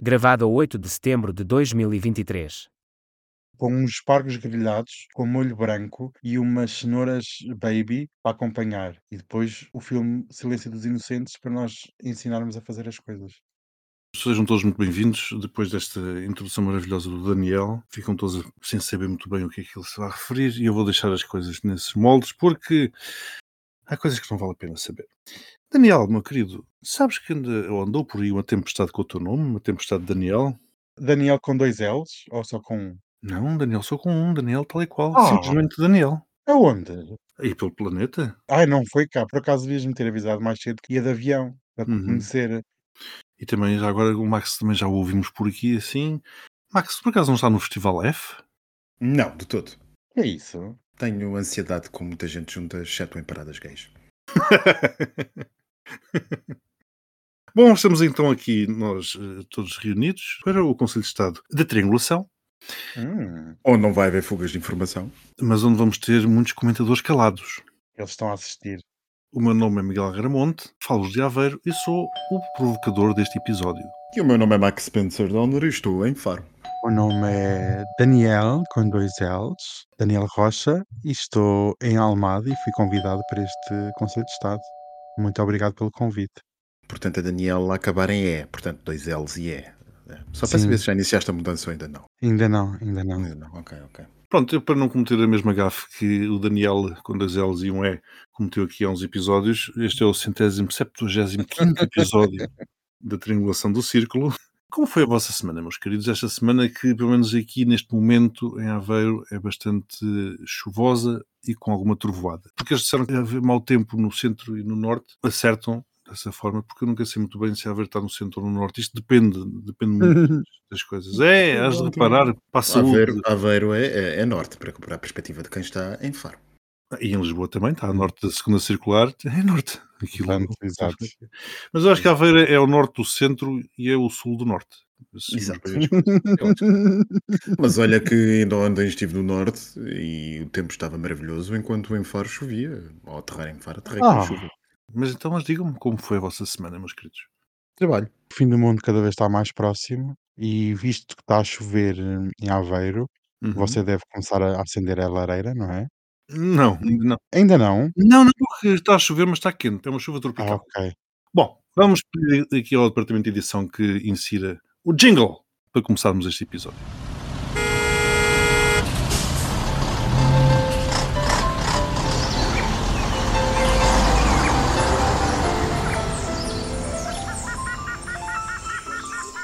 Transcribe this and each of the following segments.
Gravado a 8 de setembro de 2023. com uns espargos grelhados com molho branco e umas cenouras baby para acompanhar. E depois o filme Silêncio dos Inocentes para nós ensinarmos a fazer as coisas. Sejam todos muito bem-vindos. Depois desta introdução maravilhosa do Daniel, ficam todos sem saber muito bem o que é que ele se vai referir e eu vou deixar as coisas nesses moldes porque há coisas que não vale a pena saber. Daniel, meu querido, sabes que andou por aí uma tempestade com o teu nome, uma tempestade de Daniel? Daniel com dois L's ou só com um? Não, Daniel só com um, Daniel tal e qual, Ah. simplesmente Daniel. Aonde? Aí pelo planeta? Ai, não foi cá. Por acaso devias-me ter avisado mais cedo que ia de avião para te Uhum. conhecer. E também já agora o Max também já o ouvimos por aqui assim. Max, por acaso não está no Festival F? Não, de todo. É isso? Tenho ansiedade com muita gente junta, exceto em paradas gays. Bom, estamos então aqui nós eh, todos reunidos para o Conselho de Estado de Triangulação, Hum, Onde não vai haver fugas de informação. mas onde vamos ter muitos comentadores calados. eles estão a assistir. O meu nome é Miguel Gramonte, falo de Aveiro e sou o provocador deste episódio. E o meu nome é Max Spencer Donner e estou em Faro. O nome é Daniel, com dois L's, Daniel Rocha, e estou em Almada e fui convidado para este Conselho de Estado. Muito obrigado pelo convite. Portanto, a Daniel a acabar em E. Portanto, dois L's e E. É. Só para Sim. saber se já iniciaste a mudança ou ainda não. Ainda não, ainda não. Ainda não. Ok, ok. Pronto, eu para não cometer a mesma gafe que o Daniel, com dois L's e um E, cometeu aqui há uns episódios, este é o centésimo, septuagésimo quinto episódio da Triangulação do Círculo. Como foi a vossa semana, meus queridos? Esta semana que, pelo menos aqui neste momento, em Aveiro, é bastante chuvosa e com alguma trovoada. Porque eles disseram que ia haver mau tempo no centro e no norte, acertam dessa forma, porque eu nunca sei muito bem se Aveiro está no centro ou no norte. Isto depende, depende muito das coisas. É, has de reparar, para a saúde. Aveiro, Aveiro é, é- é norte, para, para a perspectiva de quem está em Faro. E em Lisboa também, está a norte da segunda circular, é norte. Aquilo, Portanto, exato. Mas eu acho que Aveiro é o norte do centro e é o sul do norte. Assim, Exato. Mas olha que ainda ontem estive no norte e o tempo estava maravilhoso, enquanto em Faro chovia. Ao aterrar em Faro, aterrei com Ah. chuva. Mas então, mas digam-me como foi a vossa semana, meus queridos. Trabalho. O fim do mundo cada vez está mais próximo e visto que está a chover hum, em Aveiro, Uhum. você deve começar a acender a lareira, não é? Não, ainda não. Ainda não? Não, não, porque está a chover, mas está quente. É uma chuva Ah, tropical. ok. Bom, vamos pedir aqui ao departamento de edição que insira o jingle para começarmos este episódio.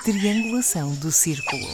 Triangulação do círculo.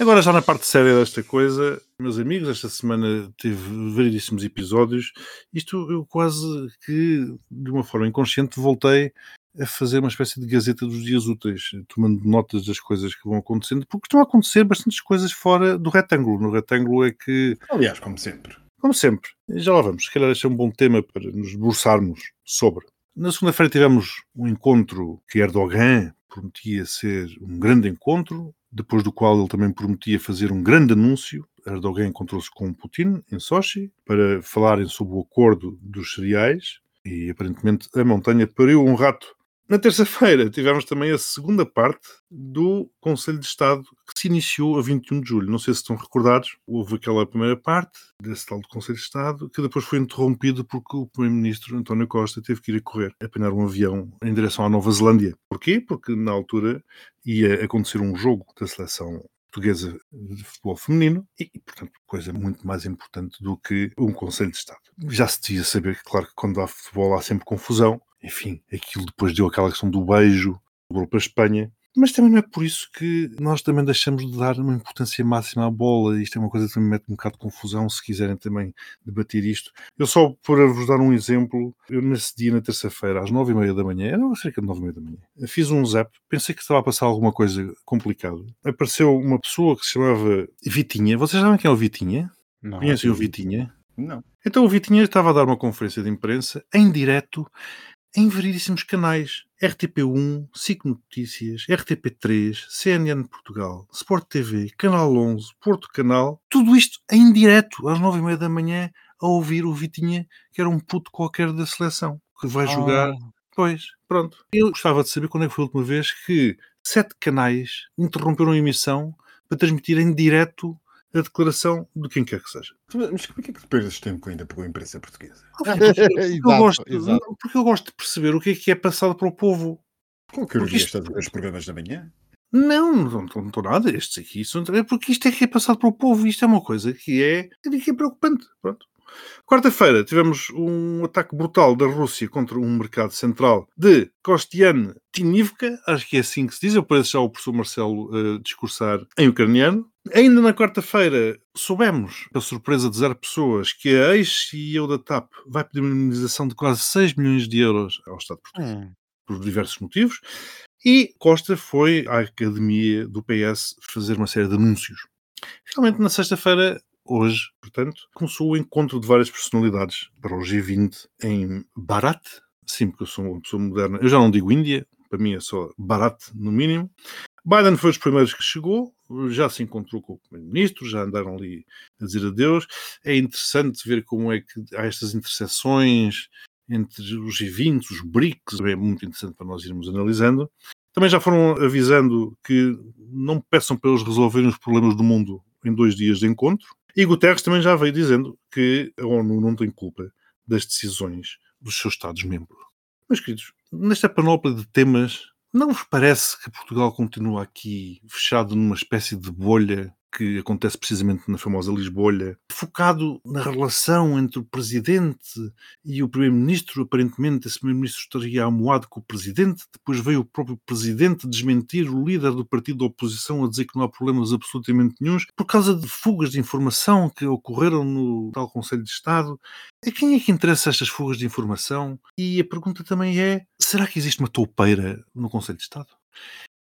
Agora, já na parte séria desta coisa, meus amigos, esta semana teve variedíssimos episódios. Isto eu quase que, de uma forma inconsciente, voltei a fazer uma espécie de gazeta dos dias úteis, tomando notas das coisas que vão acontecendo, porque estão a acontecer bastantes coisas fora do retângulo. No retângulo é que, Aliás, como sempre. como sempre, já lá vamos, se calhar este é um bom tema para nos debruçarmos sobre. Na segunda-feira tivemos um encontro que Erdogan prometia ser um grande encontro, depois do qual ele também prometia fazer um grande anúncio. Erdogan encontrou-se com Putin em Sochi para falarem sobre o acordo dos cereais e aparentemente a montanha pariu um rato. Na terça-feira tivemos também a segunda parte do Conselho de Estado que se iniciou a 21 de julho. Não sei se estão recordados, houve aquela primeira parte desse tal do Conselho de Estado que depois foi interrompido porque o Primeiro-Ministro António Costa teve que ir a correr, apanhar um avião em direção à Nova Zelândia. Porquê? Porque na altura ia acontecer um jogo da seleção portuguesa de futebol feminino e, portanto, coisa muito mais importante do que um Conselho de Estado. Já se devia saber que, claro, que quando há futebol há sempre confusão. Enfim, aquilo depois deu aquela questão do beijo, dobrou para a Espanha. Mas também não é por isso que nós também deixamos de dar uma importância máxima à bola. Isto é uma coisa que também mete um bocado de confusão, se quiserem também debater isto. Eu só, para vos dar um exemplo, eu nesse dia, na terça-feira, às nove e meia da manhã, era cerca de nove e meia da manhã, fiz um zap, pensei que estava a passar alguma coisa complicada. Apareceu uma pessoa que se chamava Vitinha. Vocês sabem quem é o Vitinha? Não. Conhecem o Vitinha? Não. Então o Vitinha estava a dar uma conferência de imprensa em direto em variedíssimos canais. RTP1, SIC Notícias, RTP3, CNN Portugal, Sport TV, Canal 11, Porto Canal. Tudo isto em direto, às nove e meia da manhã, a ouvir o Vitinha, que era um puto qualquer da seleção, que vai jogar... Ah, Pois, pronto. Eu gostava de saber quando é que foi a última vez que sete canais interromperam a emissão para transmitir em direto a declaração de quem quer que seja. Mas como é que depois deste tempo ainda pegou a imprensa portuguesa? Porque eu, gosto, exato. porque eu gosto de perceber o que é que é passado para o povo. Qualquer Porque dia isto- estás a ver os programas da manhã? Não, não estou- nada. Estes aqui são. É porque isto é que é passado para o povo. Isto é uma coisa que é, que é preocupante. Pronto. Quarta-feira tivemos um ataque brutal da Rússia contra um mercado central de Kostian Tinivka, acho que é assim que se diz. Eu pareço já o professor Marcelo eh, discursar em ucraniano. Ainda na quarta-feira soubemos, a surpresa de zero pessoas, que a ex-CEO da TAP vai pedir uma indemnização de quase 6 milhões de euros ao Estado português Hum, por diversos motivos, e Costa foi à academia do PS fazer uma série de anúncios. Finalmente, na sexta-feira, hoje, portanto, começou o encontro de várias personalidades para o G20 em Barat. Sim, porque eu sou uma pessoa moderna. Eu já não digo Índia, para mim é só Barat, no mínimo. Biden foi dos primeiros que chegou, já se encontrou com o primeiro-ministro, já andaram ali a dizer adeus. É interessante ver como é que há estas interseções entre os G20, os BRICS, é muito interessante para nós irmos analisando. Também já foram avisando que não peçam para eles resolverem os problemas do mundo em dois dias de encontro. E Guterres também já veio dizendo que a ONU não tem culpa das decisões dos seus Estados-membros. Meus queridos, nesta panóplia de temas, não vos parece que Portugal continua aqui fechado numa espécie de bolha que acontece precisamente na famosa Lisbolha, focado na relação entre o Presidente e o Primeiro-Ministro? Aparentemente, esse Primeiro-Ministro estaria amoado com o Presidente, depois veio o próprio Presidente desmentir o líder do partido da oposição a dizer que não há problemas absolutamente nenhums, por causa de fugas de informação que ocorreram no tal Conselho de Estado. A quem é que interessa estas fugas de informação? E a pergunta também é: será que existe uma toupeira no Conselho de Estado?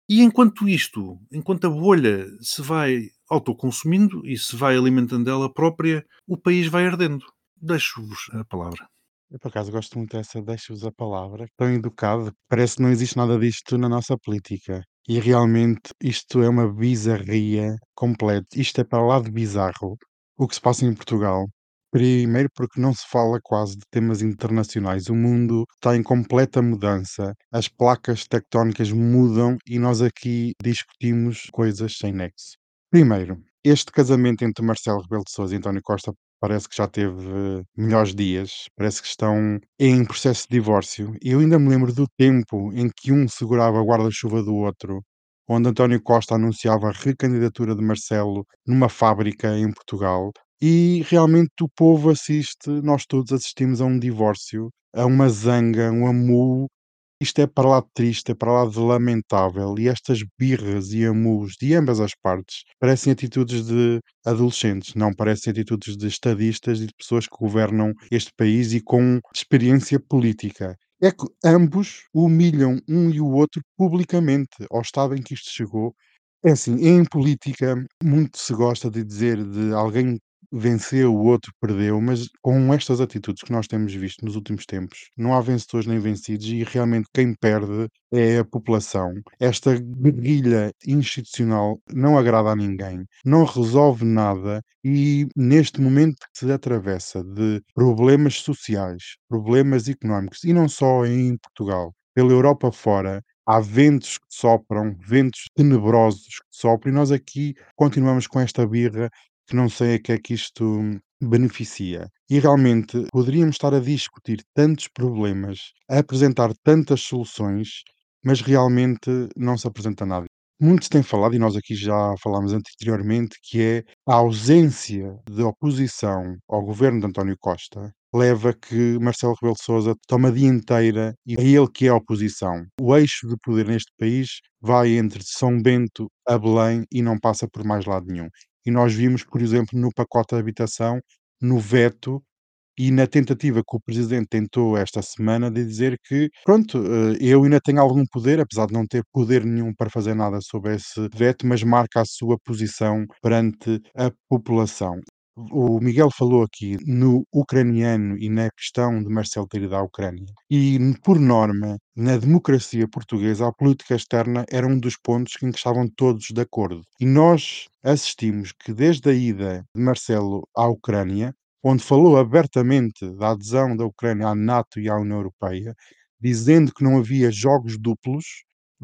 E enquanto isto, enquanto a bolha se vai autoconsumindo e se vai alimentando ela própria, o país vai ardendo. Deixo-vos a palavra. Eu, por acaso, gosto muito dessa deixa-vos a palavra. Tão educado. Parece que não existe nada disto na nossa política. E realmente isto é uma bizarria completa. Isto é para lá de bizarro o que se passa em Portugal. Primeiro porque não se fala quase de temas internacionais. O mundo está em completa mudança. As placas tectónicas mudam e nós aqui discutimos coisas sem nexo. Primeiro, este casamento entre Marcelo Rebelo de Sousa e António Costa parece que já teve eh, melhores dias, parece que estão em processo de divórcio. Eu ainda me lembro do tempo em que um segurava o guarda-chuva do outro, onde António Costa anunciava a recandidatura de Marcelo numa fábrica em Portugal. E realmente o povo assiste, nós todos assistimos a um divórcio, a uma zanga, um amu. Isto é para lá de triste, é para lá de lamentável. E estas birras e amus de ambas as partes parecem atitudes de adolescentes, não parecem atitudes de estadistas e de pessoas que governam este país e com experiência política. É que ambos humilham um e o outro publicamente ao estado em que isto chegou. É assim, em política muito se gosta de dizer de alguém venceu, o outro perdeu, mas com estas atitudes que nós temos visto nos últimos tempos, não há vencedores nem vencidos e realmente quem perde é a população. Esta guerrilha institucional não agrada a ninguém, não resolve nada e neste momento que se atravessa de problemas sociais, problemas económicos e não só em Portugal, pela Europa fora, há ventos que sopram, ventos tenebrosos que sopram, e nós aqui continuamos com esta birra que não sei a que é que isto beneficia. E realmente poderíamos estar a discutir tantos problemas, a apresentar tantas soluções, mas realmente não se apresenta nada. Muito se tem falado, e nós aqui já falámos anteriormente, que é a ausência de oposição ao governo de António Costa leva que Marcelo Rebelo de Sousa toma a dianteira e é ele que é a oposição. O eixo de poder neste país vai entre São Bento a Belém e não passa por mais lado nenhum. E nós vimos, por exemplo, no pacote de habitação, no veto e na tentativa que o presidente tentou esta semana de dizer que, pronto, eh, eu ainda tenho algum poder, apesar de não ter poder nenhum para fazer nada sobre esse veto, mas marca a sua posição perante a população. O Miguel falou aqui no ucraniano e na questão de Marcelo ter ido à Ucrânia. E, por norma, na democracia portuguesa, a política externa era um dos pontos em que estavam todos de acordo. E nós assistimos que, desde a ida de Marcelo à Ucrânia, onde falou abertamente da adesão da Ucrânia à NATO e à União Europeia, dizendo que não havia jogos duplos,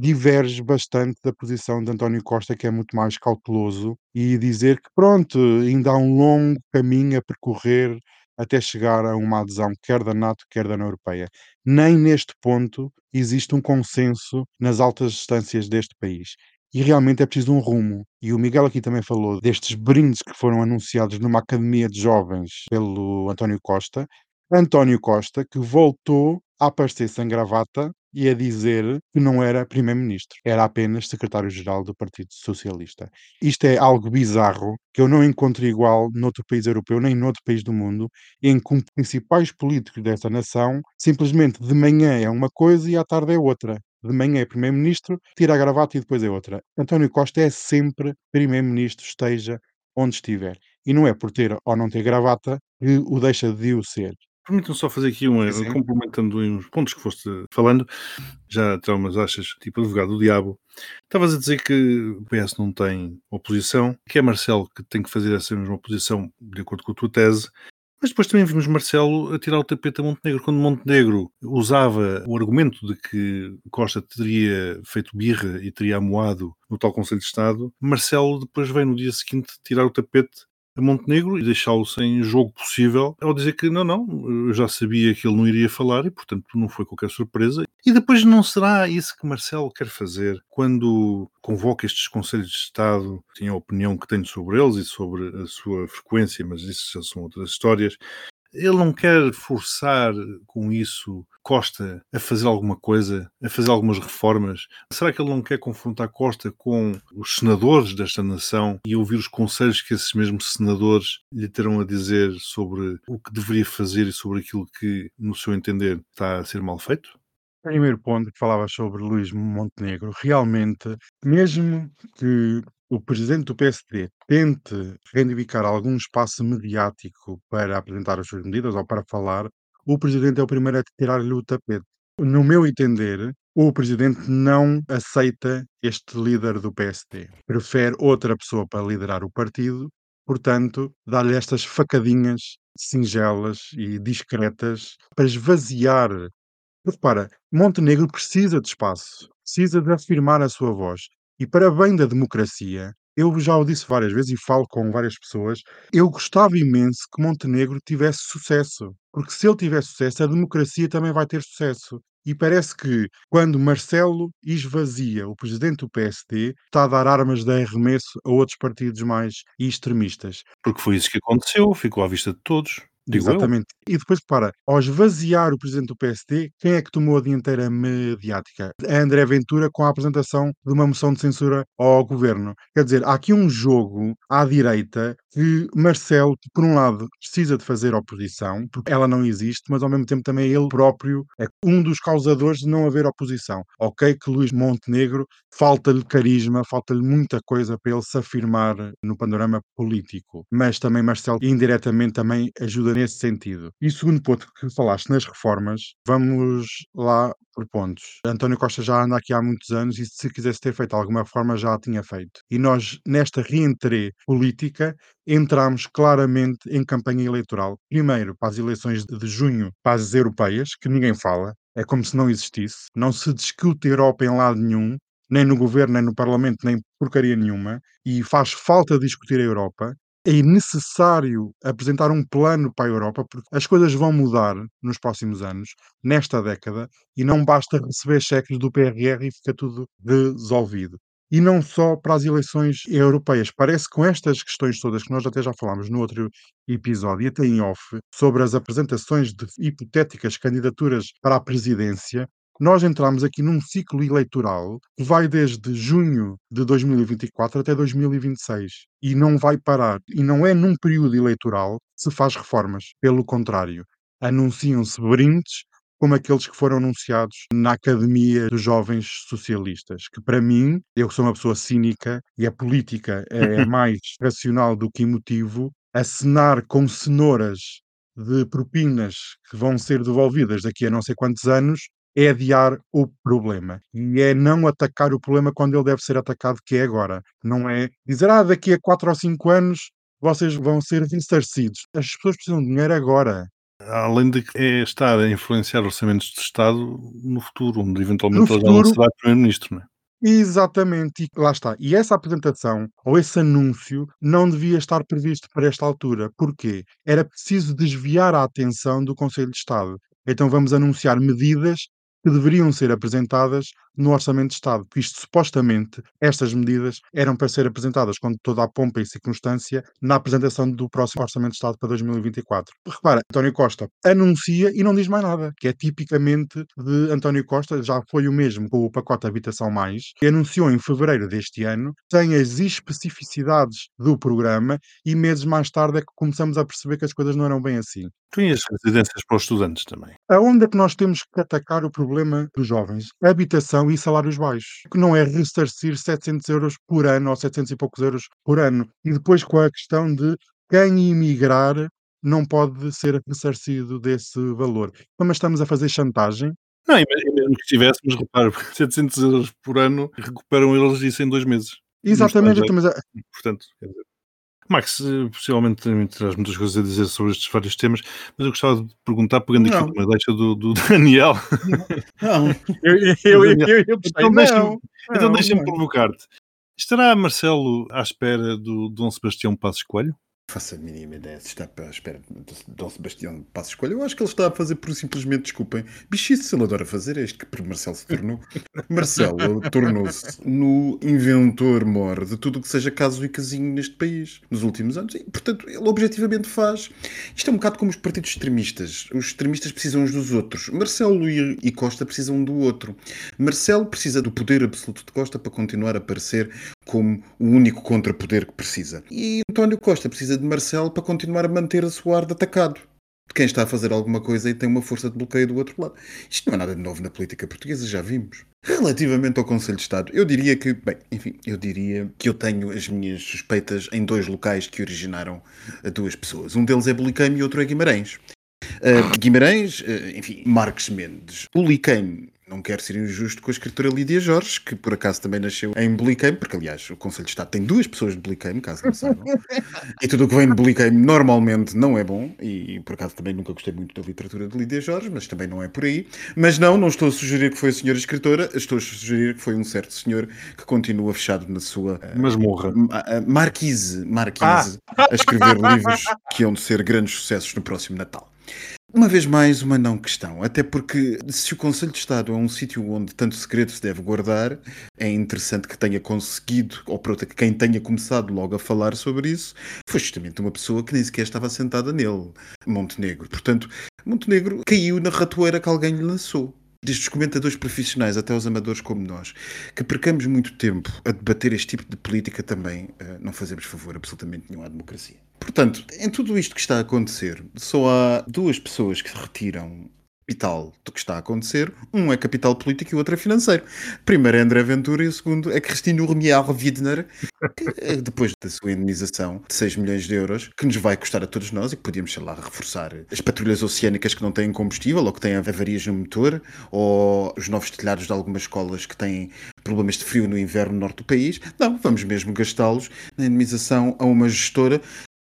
diverge bastante da posição de António Costa, que é muito mais cauteloso, e dizer que pronto, ainda há um longo caminho a percorrer até chegar a uma adesão, quer da NATO, quer da União Europeia. Nem neste ponto existe um consenso nas altas instâncias deste país. E realmente é preciso um rumo. E o Miguel aqui também falou destes brindes que foram anunciados numa academia de jovens pelo António Costa. António Costa, que voltou a aparecer sem gravata e a dizer que não era primeiro-ministro, era apenas secretário-geral do Partido Socialista. Isto é algo bizarro que eu não encontro igual noutro país europeu nem noutro país do mundo, em que os principais políticos dessa nação simplesmente de manhã é uma coisa e à tarde é outra. De manhã é primeiro-ministro, tira a gravata e depois é outra. António Costa é sempre primeiro-ministro, esteja onde estiver. E não é por ter ou não ter gravata que o deixa de o ser. Permitam só fazer aqui Sim, sim. complementando uns pontos que foste falando, já terão umas achas tipo advogado do diabo. Estavas a dizer que o PS não tem oposição, que é Marcelo que tem que fazer essa mesma oposição, de acordo com a tua tese, mas depois também vimos Marcelo a tirar o tapete a Montenegro, quando Montenegro usava o argumento de que Costa teria feito birra e teria amoado no tal Conselho de Estado, Marcelo depois vem no dia seguinte tirar o tapete Montenegro e deixá-lo sem jogo possível ao dizer que não, não, eu já sabia que ele não iria falar e portanto não foi qualquer surpresa. E depois não será isso que Marcelo quer fazer quando convoca estes Conselhos de Estado, tem a opinião que tenho sobre eles e sobre a sua frequência, mas isso já são outras histórias. Ele não quer forçar com isso Costa a fazer alguma coisa, a fazer algumas reformas? Será que ele não quer confrontar Costa com os senadores desta nação e ouvir os conselhos que esses mesmos senadores lhe terão a dizer sobre o que deveria fazer e sobre aquilo que, no seu entender, está a ser mal feito? Primeiro ponto que falavas sobre Luís Montenegro, realmente, mesmo que o presidente do PSD tente reivindicar algum espaço mediático para apresentar as suas medidas ou para falar, o presidente é o primeiro a tirar-lhe o tapete. No meu entender, o presidente não aceita este líder do PSD. Prefere outra pessoa para liderar o partido, portanto, dá-lhe estas facadinhas singelas e discretas para esvaziar Repara, Montenegro precisa de espaço, precisa de afirmar a sua voz. E para bem da democracia, eu já o disse várias vezes e falo com várias pessoas, eu gostava imenso que Montenegro tivesse sucesso. Porque se ele tiver sucesso, a democracia também vai ter sucesso. E parece que, quando Marcelo esvazia o presidente do PSD, está a dar armas de arremesso a outros partidos mais extremistas. Porque foi isso que aconteceu, ficou à vista de todos. Digo eu. Exatamente. E depois, para, ao esvaziar o presidente do PSD, quem é que tomou a dianteira mediática? A André Ventura com a apresentação de uma moção de censura ao governo. Quer dizer, há aqui um jogo à direita que Marcelo, por um lado, precisa de fazer oposição, porque ela não existe, mas ao mesmo tempo também ele próprio é um dos causadores de não haver oposição. Ok que Luís Montenegro falta-lhe carisma, falta-lhe muita coisa para ele se afirmar no panorama político, mas também Marcelo indiretamente também ajuda nesse sentido. E segundo ponto que falaste nas reformas, vamos lá por pontos. António Costa já anda aqui há muitos anos e se quisesse ter feito alguma reforma já a tinha feito. E nós, nesta reentrée política, entramos claramente em campanha eleitoral. Primeiro, para as eleições de junho, para as europeias, que ninguém fala, é como se não existisse. Não se discute a Europa em lado nenhum, nem no governo, nem no parlamento, nem porcaria nenhuma, e faz falta discutir a Europa. É necessário apresentar um plano para a Europa, porque as coisas vão mudar nos próximos anos, nesta década, e não basta receber cheques do PRR e fica tudo resolvido e não só para as eleições europeias. Parece que com estas questões todas que nós até já falámos no outro episódio, e até em off, sobre as apresentações de hipotéticas candidaturas para a presidência, nós entramos aqui num ciclo eleitoral que vai desde junho de 2024 até 2026 e não vai parar. E não é num período eleitoral que se faz reformas. Pelo contrário, anunciam-se brindes como aqueles que foram anunciados na Academia dos Jovens Socialistas, que para mim, eu sou uma pessoa cínica e a política é mais racional do que emotivo, acenar com cenouras de propinas que vão ser devolvidas daqui a não sei quantos anos é adiar o problema e é não atacar o problema quando ele deve ser atacado, que é agora. Não é dizer, ah, daqui a 4 ou 5 anos vocês vão ser ressarcidos. As pessoas precisam de dinheiro agora. Além de que é estar a influenciar orçamentos de Estado no futuro, onde eventualmente No ele já não futuro. será Primeiro-Ministro, não é? Exatamente, e lá está. E essa apresentação, ou esse anúncio, não devia estar previsto para esta altura. Porquê? Era preciso desviar a atenção do Conselho de Estado. Então vamos anunciar medidas que deveriam ser apresentadas no Orçamento de Estado. Isto, supostamente, estas medidas eram para ser apresentadas com toda a pompa e circunstância na apresentação do próximo Orçamento de Estado para 2024. Repara, António Costa anuncia e não diz mais nada, que é tipicamente de António Costa, já foi o mesmo com o pacote Habitação Mais, que anunciou em fevereiro deste ano, tem as especificidades do programa e meses mais tarde é que começamos a perceber que as coisas não eram bem assim. Tem as residências para os estudantes também. Aonde é que nós temos que atacar o problema dos jovens? Habitação e salários baixos. Que não é ressarcir 700 euros por ano ou 700 e poucos euros por ano. E depois com a questão de quem emigrar não pode ser ressarcido desse valor. Então, mas estamos a fazer chantagem? Não, e me- mesmo que tivéssemos, repare, 700 euros por ano, recuperam eles isso em dois meses. Exatamente. então, mas a- Portanto, quer dizer, Max, eh, possivelmente terás muitas coisas a dizer sobre estes vários temas, mas eu gostava de perguntar, pegando aqui Não. uma deixa do, do Daniel, Não, eu, eu, eu, eu, eu, eu gostei. Então deixa-me- Não, então não, não. provocar-te. Estará Marcelo à espera do Dom Sebastião Passos Coelho? Faço a mínima ideia se está à espera de Dom Sebastião de Passo Escolha. Eu acho que ele está a fazer por simplesmente, desculpem, bichice se ele adora fazer, é isto que Marcelo se tornou. Marcelo tornou-se no inventor mor de tudo o que seja caso e casinho neste país nos últimos anos. E, portanto, ele objetivamente faz. Isto é um bocado como os partidos extremistas. Os extremistas precisam uns dos outros. Marcelo e, e Costa precisam um do outro. Marcelo precisa do poder absoluto de Costa para continuar a parecer como o único contrapoder que precisa. E António Costa precisa de Marcelo para continuar a manter a sua ar de atacado. De quem está a fazer alguma coisa e tem uma força de bloqueio do outro lado. Isto não é nada de novo na política portuguesa, já vimos. Relativamente ao Conselho de Estado, eu diria que, bem, enfim, eu diria que eu tenho as minhas suspeitas em dois locais que originaram a duas pessoas. Um deles é Bulicame e outro é Guimarães. Uh, Guimarães, uh, enfim, Marques Mendes. Bulicame não quero ser injusto com a escritora Lídia Jorge, que por acaso também nasceu em Bulicame, porque aliás o Conselho de Estado tem duas pessoas de Bulicame, caso não saibam. e tudo o que vem de Bulicame normalmente não é bom, e por acaso também nunca gostei muito da literatura de Lídia Jorge, mas também não é por aí. Mas não, não estou a sugerir que foi a senhora escritora, estou a sugerir que foi um certo senhor que continua fechado na sua uh, Masmorra. ma- uh, marquise, marquise a escrever livros que hão de ser grandes sucessos no próximo Natal. Uma vez mais, uma não questão. Até porque, se o Conselho de Estado é um sítio onde tanto segredo se deve guardar, é interessante que tenha conseguido, ou pronto, que quem tenha começado logo a falar sobre isso, foi justamente uma pessoa que nem sequer estava sentada nele, Montenegro. Portanto, Montenegro caiu na ratoeira que alguém lhe lançou. Desde os comentadores profissionais até os amadores como nós, que percamos muito tempo a debater este tipo de política também, eh, não fazemos favor absolutamente nenhum à democracia. Portanto, em tudo isto que está a acontecer, só há duas pessoas que retiram capital do que está a acontecer. Um é capital político e o outro é financeiro. Primeiro é André Ventura e o segundo é Cristina Urmiar Widner, que eh, depois da sua indenização de 6 milhões de euros, que nos vai custar a todos nós e que podíamos, sei lá, reforçar as patrulhas oceânicas que não têm combustível ou que têm avarias no motor, ou os novos telhados de algumas escolas que têm problemas de frio no inverno no norte do país. Não, vamos mesmo gastá-los na indenização a uma gestora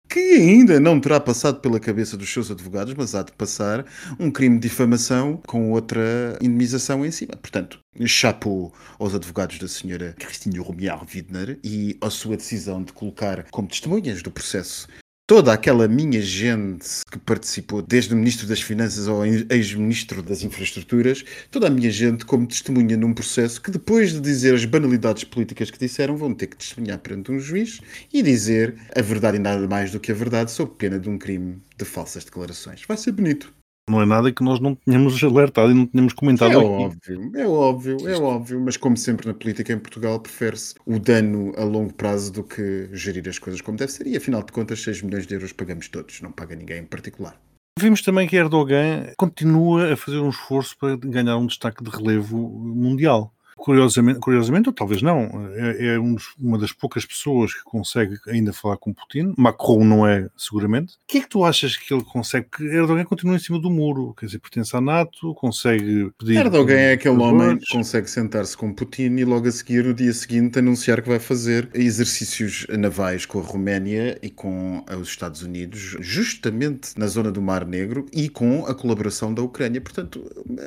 que ainda não terá passado pela cabeça dos seus advogados, mas há de passar um crime de difamação com outra indemnização em cima. Portanto, chapou aos advogados da senhora Cristina Romiar Widner e a sua decisão de colocar como testemunhas do processo toda aquela minha gente que participou, desde o Ministro das Finanças ao ex-Ministro das Infraestruturas, toda a minha gente como testemunha num processo que depois de dizer as banalidades políticas que disseram, vão ter que testemunhar perante um juiz e dizer a verdade e nada mais do que a verdade sob pena de um crime de falsas declarações. Vai ser bonito. Não é nada que nós não tenhamos alertado e não tenhamos comentado É aqui. óbvio, é óbvio, é óbvio, mas como sempre na política em Portugal, prefere-se o dano a longo prazo do que gerir as coisas como deve ser. E afinal de contas, 6 milhões de euros pagamos todos, não paga ninguém em particular. Vimos também que Erdogan continua a fazer um esforço para ganhar um destaque de relevo mundial. Curiosamente, curiosamente ou talvez não, é, é um dos- uma das poucas pessoas que consegue ainda falar com Putin. Macron não é, seguramente. O que é que tu achas que ele consegue? Que Erdogan continua em cima do muro, quer dizer, pertence à NATO, consegue pedir. Erdogan é aquele homem que consegue sentar-se com Putin e logo a seguir, o dia seguinte, anunciar que vai fazer exercícios navais com a Roménia e com os Estados Unidos, justamente na zona do Mar Negro e com a colaboração da Ucrânia. Portanto,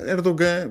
Erdogan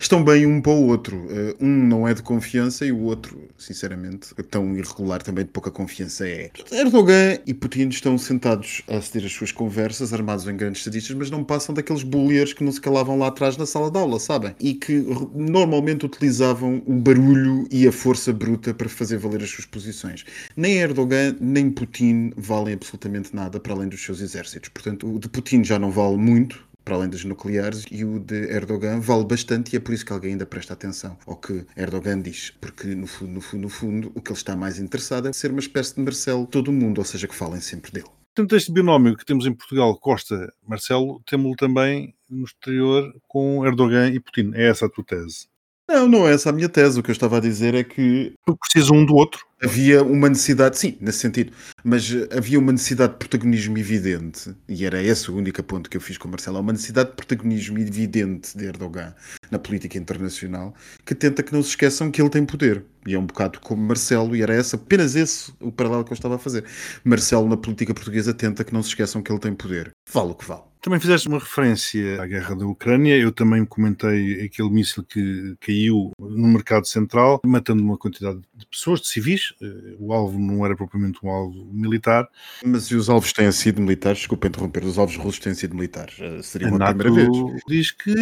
estão bem um para o outro. Eh, Um não é de confiança e o outro, sinceramente, tão irregular também de pouca confiança é. Erdogan e Putin estão sentados a aceder às suas conversas, armados em grandes sadistas, mas não passam daqueles bulliers que não se calavam lá atrás na sala de aula, sabem? E que normalmente utilizavam o barulho e a força bruta para fazer valer as suas posições. Nem Erdogan nem Putin valem absolutamente nada para além dos seus exércitos. Portanto, o de Putin já não vale muito, para além das nucleares, e o de Erdogan vale bastante, e é por isso que alguém ainda presta atenção ao que Erdogan diz. Porque, no fundo, no fundo, no fundo, o que ele está mais interessado é ser uma espécie de Marcelo todo mundo, ou seja, que falem sempre dele. Portanto, este binómio que temos em Portugal, Costa-Marcelo, temos-lo também no exterior com Erdogan e Putin. É essa a tua tese? Não, não é essa a minha tese. O que eu estava a dizer é que Porque precisam um do outro. havia uma necessidade, sim, nesse sentido, mas eh, havia uma necessidade de protagonismo evidente, e era esse o único ponto que eu fiz com o Marcelo, uma necessidade de protagonismo evidente de Erdogan na política internacional, que tenta que não se esqueçam que ele tem poder. E é um bocado como Marcelo, e era esse, apenas esse o paralelo que eu estava a fazer. Marcelo na política portuguesa tenta que não se esqueçam que ele tem poder. Vale o que vale. Também fizeste uma referência à guerra da Ucrânia. Eu também comentei aquele míssil que caiu no mercado central, matando uma quantidade de pessoas, de civis. Eh, O alvo não era propriamente um alvo militar. Mas e os alvos têm sido militares? Desculpa interromper, os alvos russos têm sido militares. Eh, Seria A uma NATO primeira vez. diz que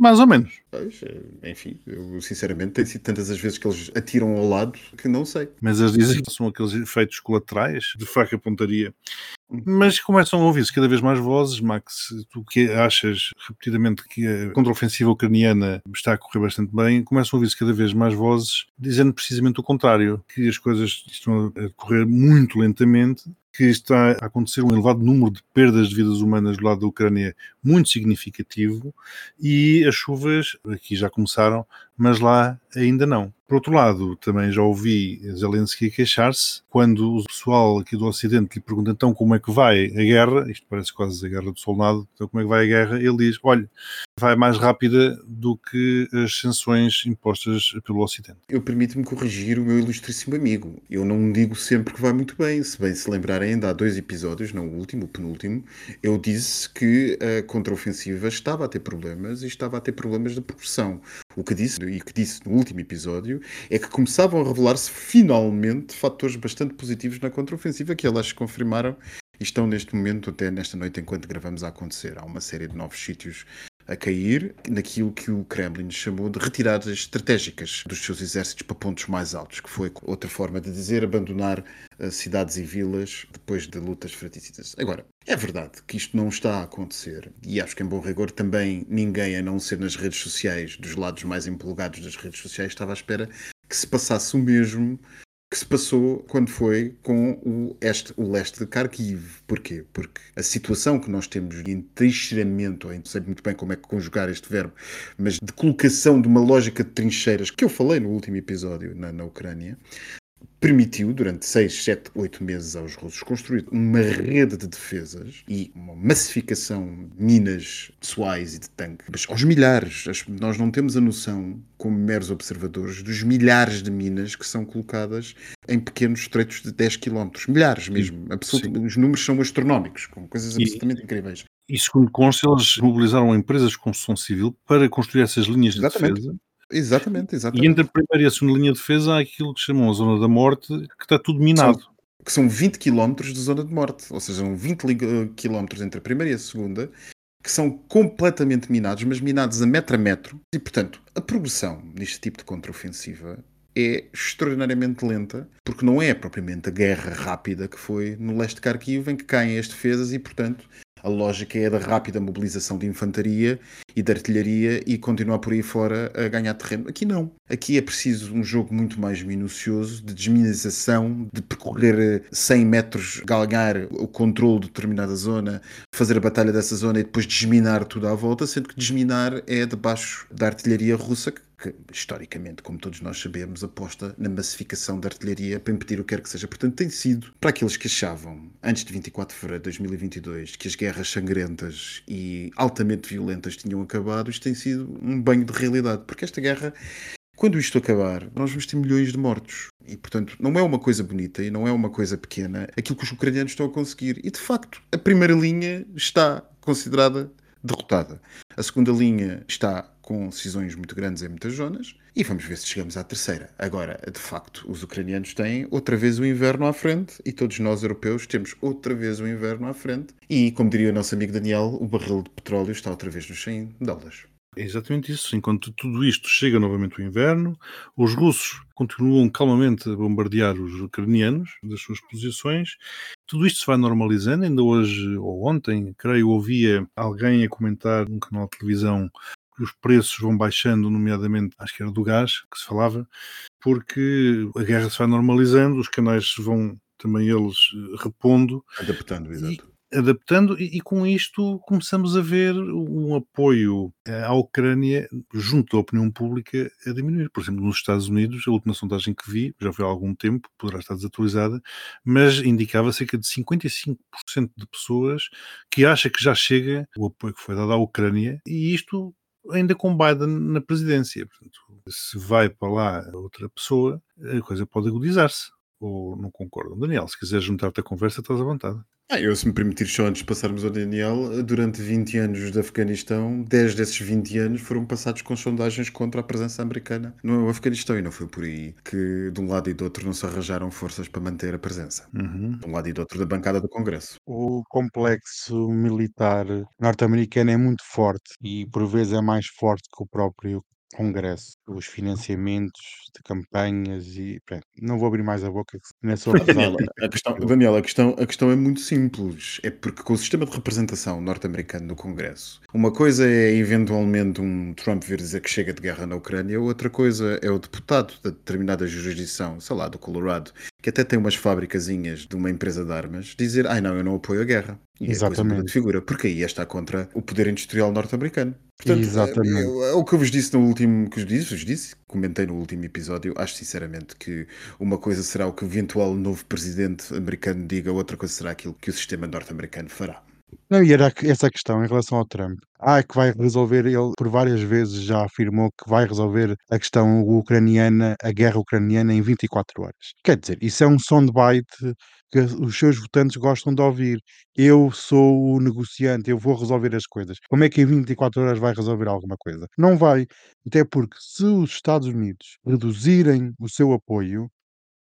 mais ou menos. Pois, eh, enfim, eu sinceramente tem sido tantas as vezes que eles atiram ao lado que não sei. Mas eles dizem que são aqueles efeitos colaterais de faca e pontaria. Mas começam a ouvir-se cada vez mais vozes, Max. Tu que achas repetidamente que a contraofensiva ucraniana está a correr bastante bem, começam a ouvir-se cada vez mais vozes dizendo precisamente o contrário, que as coisas estão a correr muito lentamente, que está a acontecer um elevado número de perdas de vidas humanas do lado da Ucrânia muito significativo e as chuvas aqui já começaram, mas lá ainda não. Por outro lado, também já ouvi Zelensky queixar-se quando o pessoal aqui do Ocidente lhe pergunta então como é que vai a guerra, isto parece quase a guerra do soldado, então como é que vai a guerra? Ele diz, olha, vai mais rápida do que as sanções impostas pelo Ocidente. Eu permito-me corrigir o meu ilustríssimo amigo. Eu não digo sempre que vai muito bem. Se bem se lembrarem, ainda há dois episódios, não o último, o penúltimo, eu disse que a contraofensiva estava a ter problemas e estava a ter problemas de progressão. O que disse, e que disse no último episódio, é que começavam a revelar-se finalmente fatores bastante positivos na contraofensiva que elas confirmaram e estão neste momento, até nesta noite, enquanto gravamos, a acontecer. Há uma série de novos sítios a cair naquilo que o Kremlin chamou de retiradas estratégicas dos seus exércitos para pontos mais altos, que foi outra forma de dizer abandonar uh, cidades e vilas depois de lutas fraticidas. Agora, é verdade que isto não está a acontecer, e acho que em bom rigor também ninguém, a não ser nas redes sociais, dos lados mais empolgados das redes sociais, estava à espera que se passasse o mesmo que se passou quando foi com o, este, o leste de Kharkiv. Porquê? Porque a situação que nós temos de entrincheiramento, ou não sei muito bem como é que conjugar este verbo, mas de colocação de uma lógica de trincheiras, que eu falei no último episódio na, na Ucrânia, permitiu, durante 6, 7, 8 meses aos russos, construir uma rede de defesas e uma massificação de minas pessoais e de tanques, mas aos milhares. Nós não temos a noção, como meros observadores, dos milhares de minas que são colocadas em pequenos estreitos de 10 km. Milhares mesmo. Absolutamente. Os números são astronómicos, com coisas E- absolutamente incríveis. E segundo consta, eles mobilizaram empresas de construção civil para construir essas linhas de Exatamente. defesa. Exatamente, E exatamente. entre a primeira e a segunda linha de defesa há aquilo que chamam a zona da morte, que está tudo minado. que são 20 km de zona de morte, ou seja, são 20 li- eh, km entre a primeira e a segunda, que são completamente minados, mas minados a metro a metro, e portanto, a progressão neste tipo de contraofensiva é extraordinariamente lenta, porque não é propriamente a guerra rápida que foi no leste de Kharkiv, em que caem as defesas e, portanto, a lógica é da rápida mobilização de infantaria e de artilharia e continuar por aí fora a ganhar terreno. Aqui não. Aqui é preciso um jogo muito mais minucioso de desminimização, de percorrer eh, 100 metros, ganhar o controle de determinada zona, fazer a batalha dessa zona e depois desminar tudo à volta, sendo que desminar é debaixo da artilharia russa que historicamente, como todos nós sabemos, aposta na massificação da artilharia para impedir o que quer que seja. Portanto, tem sido, para aqueles que achavam, antes de 24 de fevereiro de 2022, que as guerras sangrentas e altamente violentas tinham acabado, isto tem sido um banho de realidade, porque esta guerra quando isto acabar, nós vamos ter milhões de mortos. E, portanto, não é uma coisa bonita e não é uma coisa pequena aquilo que os ucranianos estão a conseguir. E, de facto, a primeira linha está considerada derrotada. A segunda linha está com decisões muito grandes em muitas zonas e vamos ver se chegamos à terceira. Agora, de facto, os ucranianos têm outra vez o inverno à frente e todos nós europeus temos outra vez o inverno à frente. E, como diria o nosso amigo Daniel, o barril de petróleo está outra vez nos 100 dólares. É exatamente isso. Enquanto tudo isto chega novamente o inverno, os russos continuam calmamente a bombardear os ucranianos das suas posições. Tudo isto se vai normalizando. Ainda hoje ou ontem, creio, ouvia alguém a comentar num canal de televisão que os preços vão baixando, nomeadamente, acho que era do gás, que se falava, porque a guerra se vai normalizando, os canais vão também eles repondo. Adaptando, exato adaptando e, e, com isto começamos a ver um apoio eh, à Ucrânia junto da opinião pública a diminuir. Por exemplo, nos Estados Unidos, a última sondagem que vi, já foi há algum tempo, poderá estar desatualizada, mas indicava cerca de 55% de pessoas que acha que já chega o apoio que foi dado à Ucrânia e isto ainda com Biden na presidência. Portanto, se vai para lá outra pessoa, a coisa pode agudizar-se. Ou não concordam? Daniel, se quiser juntar-te à conversa, estás à vontade. Ah, eu, se me permitir só antes de passarmos ao Daniel, durante 20 anos de Afeganistão, 10 desses 20 anos foram passados com sondagens contra a presença americana no Afeganistão e não foi por aí que de um lado e do outro não se arranjaram forças para manter a presença. Uhum. De um lado e do outro da bancada do Congresso. O complexo militar norte-americano é muito forte e por vezes é mais forte que o próprio Congresso, os financiamentos de campanhas e pronto, não vou abrir mais a boca que ainda sou Daniel, a questão, Daniel, a questão, a questão é muito simples. É porque com o sistema de representação norte-americano no Congresso, uma coisa é eventualmente um Trump vir dizer que chega de guerra na Ucrânia, outra coisa é o deputado da de determinada jurisdição, sei lá, do Colorado, que até tem umas fábricazinhas de uma empresa de armas, dizer, ai não, eu não apoio a guerra. E Exatamente. É de figura, porque aí está contra o poder industrial norte-americano. Exatamente. É, é, o que eu vos disse no último, que vos disse, vos disse, comentei no último episódio, acho sinceramente que uma coisa será o que o eventual novo presidente americano diga, outra coisa será aquilo que o sistema norte-americano fará. Não, e era essa questão em relação ao Trump. Ah, que vai resolver, ele por várias vezes já afirmou que vai resolver a questão ucraniana, a guerra ucraniana em 24 horas. Quer dizer, isso é um soundbite que os seus votantes gostam de ouvir. Eu sou o negociante, eu vou resolver as coisas. Como é que em 24 horas vai resolver alguma coisa? Não vai. Até porque se os Estados Unidos reduzirem o seu apoio,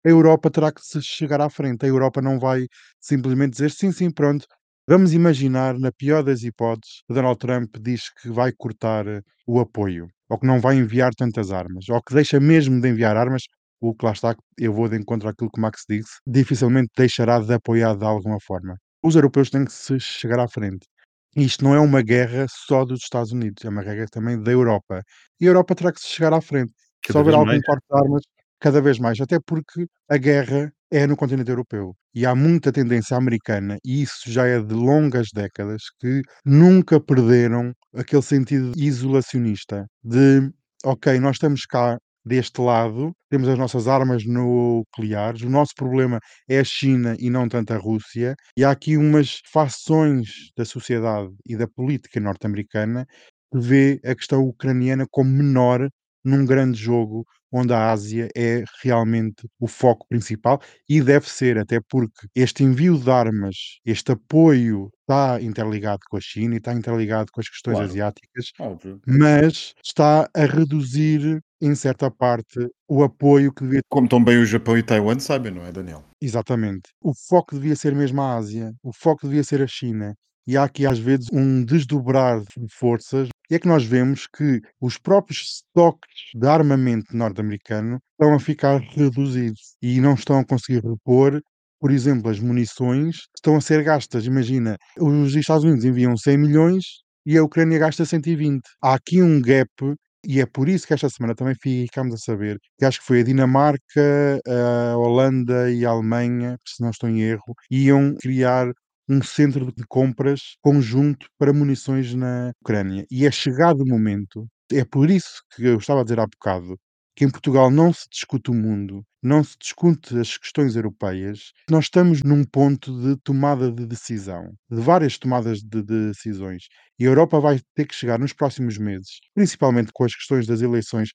a Europa terá que se chegar à frente. A Europa não vai simplesmente dizer sim, sim, pronto, Vamos imaginar, na pior das hipóteses, que Donald Trump diz que vai cortar eh, o apoio, ou que não vai enviar tantas armas, ou que deixa mesmo de enviar armas, o que lá está, eu vou de encontro àquilo que o Max disse, dificilmente deixará de apoiar de alguma forma. Os europeus têm que se chegar à frente. Isto não é uma guerra só dos Estados Unidos, é uma guerra também da Europa. E a Europa terá que se chegar à frente. Cada Se houver algum corte de armas, cada vez mais, até porque a guerra é no continente europeu. E há muita tendência americana, e isso já é de longas décadas, que nunca perderam aquele sentido isolacionista de ok, nós estamos cá deste lado, temos as nossas armas nucleares, o nosso problema é a China e não tanto a Rússia, e há aqui umas fações da sociedade e da política norte-americana que vê a questão ucraniana como menor num grande jogo onde a Ásia é realmente o foco principal e deve ser, até porque este envio de armas, este apoio está interligado com a China e está interligado com as questões Claro. asiáticas, Óbvio. mas está a reduzir, em certa parte, o apoio que devia Como também o Japão e Taiwan sabem, não é, Daniel? Exatamente. O foco devia ser mesmo a Ásia, o foco devia ser a China. E há aqui às vezes um desdobrar de forças. É que nós vemos que os próprios estoques de armamento norte-americano estão a ficar reduzidos e não estão a conseguir repor, por exemplo, as munições estão a ser gastas. Imagina, os Estados Unidos enviam 100 milhões e a Ucrânia gasta 120. Há aqui um gap e é por isso que esta semana também ficámos a saber que acho que foi a Dinamarca, a Holanda e a Alemanha, se não estou em erro, iam criar um centro de compras conjunto para munições na Ucrânia. E é chegado o momento É por isso que eu estava a dizer há bocado que em Portugal não se discute o mundo, não se discute as questões europeias. Nós estamos num ponto de tomada de decisão, de várias tomadas de decisões. E a Europa vai ter que chegar nos próximos meses, principalmente com as questões das eleições,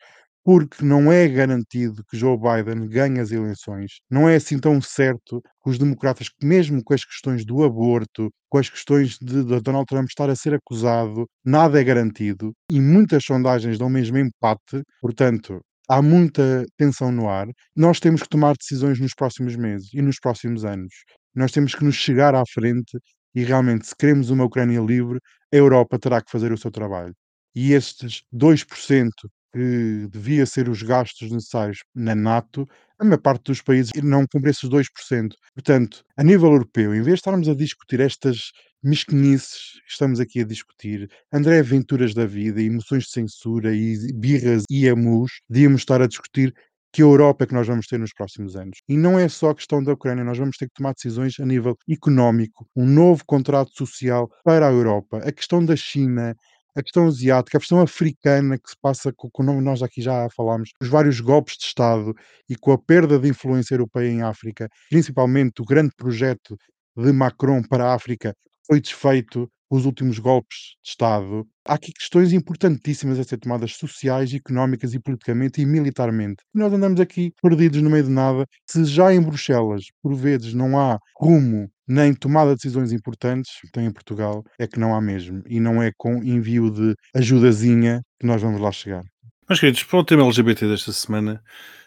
porque não é garantido que Joe Biden ganhe as eleições. Não é assim tão certo que os democratas, mesmo com as questões do aborto, com as questões de, de Donald Trump estar a ser acusado, nada é garantido e muitas sondagens dão mesmo empate. Portanto, há muita tensão no ar. Nós temos que tomar decisões nos próximos meses e nos próximos anos. Nós temos que nos chegar à frente e realmente, se queremos uma Ucrânia livre, a Europa terá que fazer o seu trabalho. E estes 2% que devia ser os gastos necessários na NATO, a maior parte dos países não cumpre esses 2%. Portanto, a nível europeu, em vez de estarmos a discutir estas mesquinices que estamos aqui a discutir, André Aventuras da vida, emoções de censura e birras e amus, devíamos estar a discutir que Europa é que nós vamos ter nos próximos anos. E não é só a questão da Ucrânia, nós vamos ter que tomar decisões a nível económico, um novo contrato social para a Europa, a questão da China, a questão asiática, a questão africana que se passa, como nós aqui já falámos, os vários golpes de Estado e com a perda de influência europeia em África, principalmente o grande projeto de Macron para a África foi desfeito os últimos golpes de Estado. Há aqui questões importantíssimas a ser tomadas sociais, económicas e politicamente e militarmente. Nós andamos aqui perdidos no meio de nada. Se já em Bruxelas, por vezes, não há rumo nem tomada de decisões importantes, então em Portugal é que não há mesmo. E não é com envio de ajudazinha que nós vamos lá chegar. Mas, queridos, para o tema LGBT desta semana,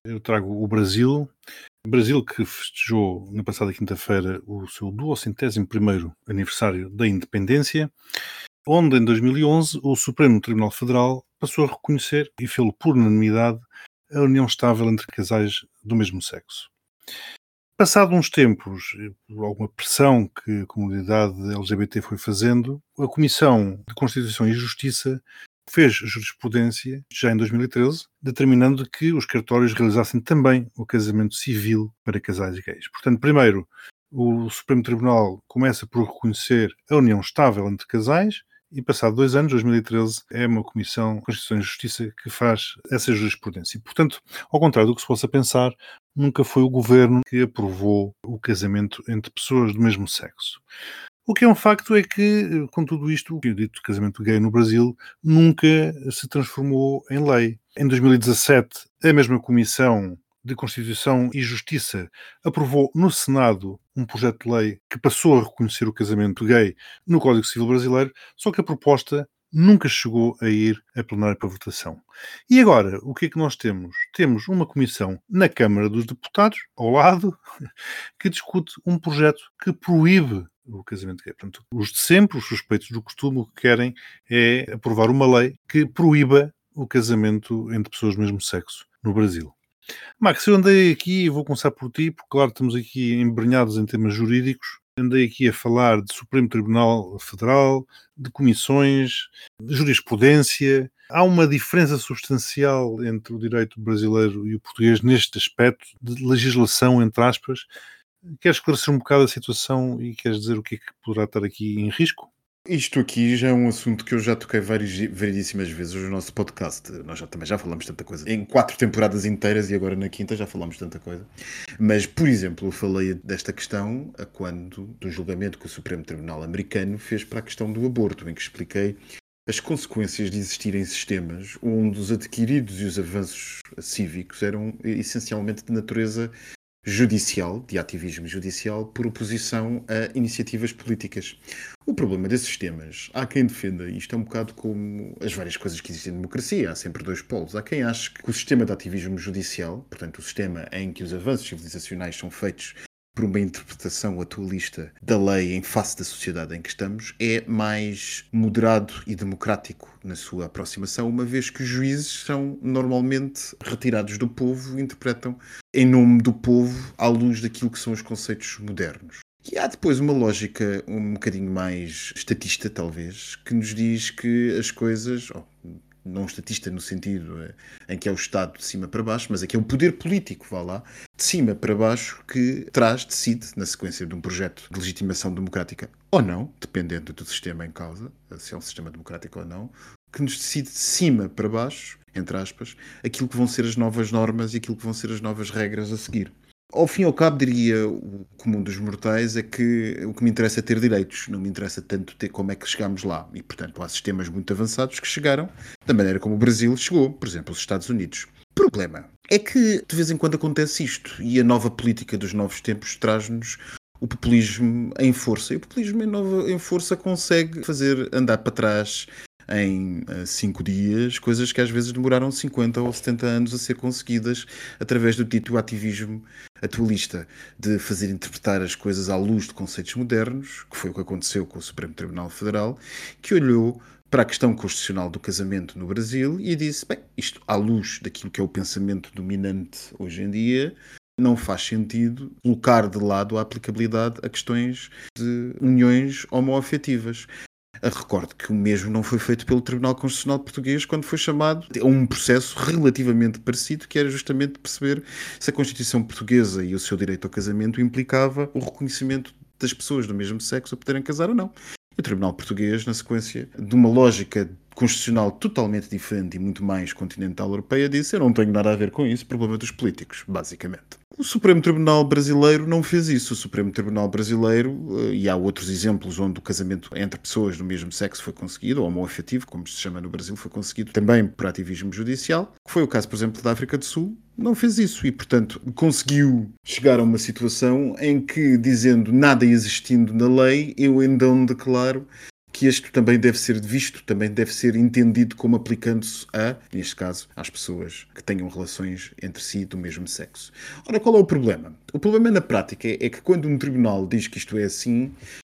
eu trago o Brasil. O Brasil que festejou na passada quinta-feira o seu duocentésimo primeiro aniversário da independência, onde em 2011 o Supremo Tribunal Federal passou a reconhecer e fê-lo por unanimidade a união estável entre casais do mesmo sexo. Passado uns tempos, por alguma pressão que a comunidade LGBT foi fazendo, a Comissão de Constituição e Justiça fez jurisprudência, já em 2013, determinando que os cartórios realizassem também o casamento civil para casais gays. Portanto, primeiro, o Supremo Tribunal começa por reconhecer a união estável entre casais e, passado dois anos, 2013, é uma Comissão Constituição e Justiça que faz essa jurisprudência. E, portanto, ao contrário do que se possa pensar, nunca foi o governo que aprovou o casamento entre pessoas do mesmo sexo. O que é um facto é que, com tudo isto, o dito casamento gay no Brasil nunca se transformou em lei. Em 2017, a mesma Comissão de Constituição e Justiça aprovou no Senado um projeto de lei que passou a reconhecer o casamento gay no Código Civil Brasileiro, só que a proposta nunca chegou a ir a plenário para votação. E agora, o que é que nós temos? Temos uma comissão na Câmara dos Deputados, ao lado, que discute um projeto que proíbe o casamento gay. Portanto, os de sempre, os suspeitos do costume, o que querem é aprovar uma lei que proíba o casamento entre pessoas do mesmo sexo no Brasil. Max, eu andei aqui, vou começar por ti, porque claro, estamos aqui embrenhados em temas jurídicos. Andei aqui a falar de Supremo Tribunal Federal, de comissões, de jurisprudência. Há uma diferença substancial entre o direito brasileiro e o português neste aspecto de legislação, entre aspas, Queres esclarecer um bocado a situação e queres dizer o que é que poderá estar aqui em risco? Isto aqui já é um assunto que eu já toquei variedíssimas vezes no nosso podcast. Nós já, também já falamos tanta coisa. Em quatro temporadas inteiras e agora na quinta já falamos tanta coisa. Mas, por exemplo, falei desta questão a quando do julgamento que o Supremo Tribunal Americano fez para a questão do aborto, em que expliquei as consequências de existirem sistemas onde os adquiridos e os avanços cívicos eram essencialmente de natureza judicial, de ativismo judicial, por oposição a iniciativas políticas. O problema desses sistemas, há quem defenda, isto é um bocado como as várias coisas que existem na democracia, há sempre dois polos. Há quem ache que o sistema de ativismo judicial, portanto, o sistema em que os avanços civilizacionais são feitos por uma interpretação atualista da lei em face da sociedade em que estamos, é mais moderado e democrático na sua aproximação, uma vez que os juízes são normalmente retirados do povo e interpretam em nome do povo à luz daquilo que são os conceitos modernos. E há depois uma lógica um bocadinho mais estatista, talvez, que nos diz que as coisas, oh, não estatista no sentido eh, em que é o Estado de cima para baixo, mas aqui é o poder político, vá lá, de cima para baixo, que traz, decide, na sequência de um projeto de legitimação democrática ou não, dependendo do sistema em causa, se é um sistema democrático ou não, que nos decide de cima para baixo, entre aspas, aquilo que vão ser as novas normas e aquilo que vão ser as novas regras a seguir. Ao fim e ao cabo, diria o comum dos mortais é que o que me interessa é ter direitos, não me interessa tanto ter como é que chegamos lá. E, portanto, há sistemas muito avançados que chegaram da maneira como o Brasil chegou, por exemplo, os Estados Unidos. Problema é que de vez em quando acontece isto e a nova política dos novos tempos traz-nos o populismo em força. E o populismo em, nova, em força consegue fazer andar para trás em uh, cinco dias, coisas que às vezes demoraram 50 ou 70 anos a ser conseguidas através do dito ativismo atualista, de fazer interpretar as coisas à luz de conceitos modernos, que foi o que aconteceu com o Supremo Tribunal Federal, que olhou para a questão constitucional do casamento no Brasil e disse: bem, isto à luz daquilo que é o pensamento dominante hoje em dia, não faz sentido colocar de lado a aplicabilidade a questões de uniões homoafetivas. Recordo que o mesmo não foi feito pelo Tribunal Constitucional Português quando foi chamado a um processo relativamente parecido, que era justamente perceber se a Constituição Portuguesa e o seu direito ao casamento implicava o reconhecimento das pessoas do mesmo sexo a poderem casar ou não. O Tribunal Português, na sequência de uma lógica constitucional totalmente diferente e muito mais continental europeia, disse: Eu não tenho nada a ver com isso, problema dos políticos, basicamente. O Supremo Tribunal Brasileiro não fez isso. O Supremo Tribunal Brasileiro, eh, e há outros exemplos onde o casamento entre pessoas do mesmo sexo foi conseguido, ou homoafetivo, como se chama no Brasil, foi conseguido também por ativismo judicial, que foi o caso, por exemplo, da África do Sul, não fez isso e, portanto, conseguiu chegar a uma situação em que, dizendo nada existindo na lei, eu então declaro que isto também deve ser visto, também deve ser entendido como aplicando-se a, neste caso, às pessoas que tenham relações entre si do mesmo sexo. Ora, qual é o problema? O problema na prática é que quando um tribunal diz que isto é assim,